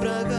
naufragar.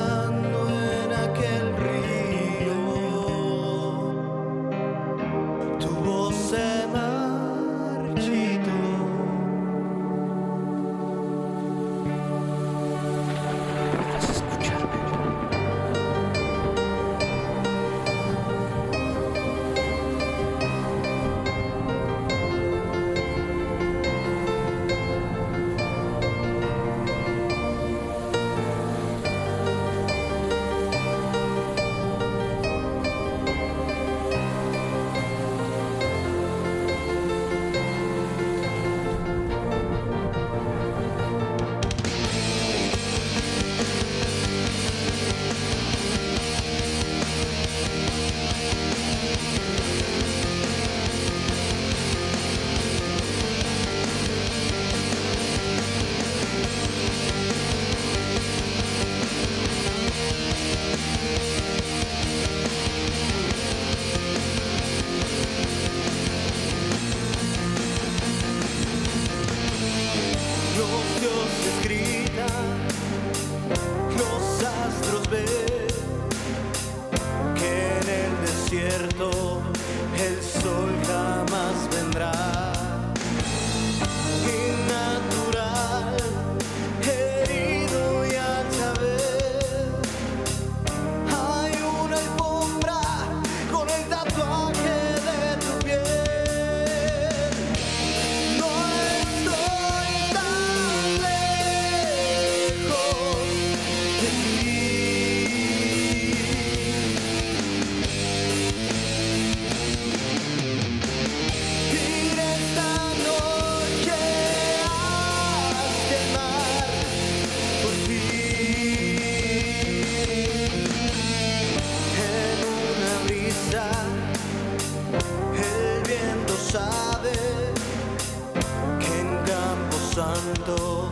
santo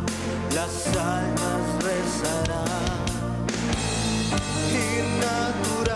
las almas rezarán. Y natural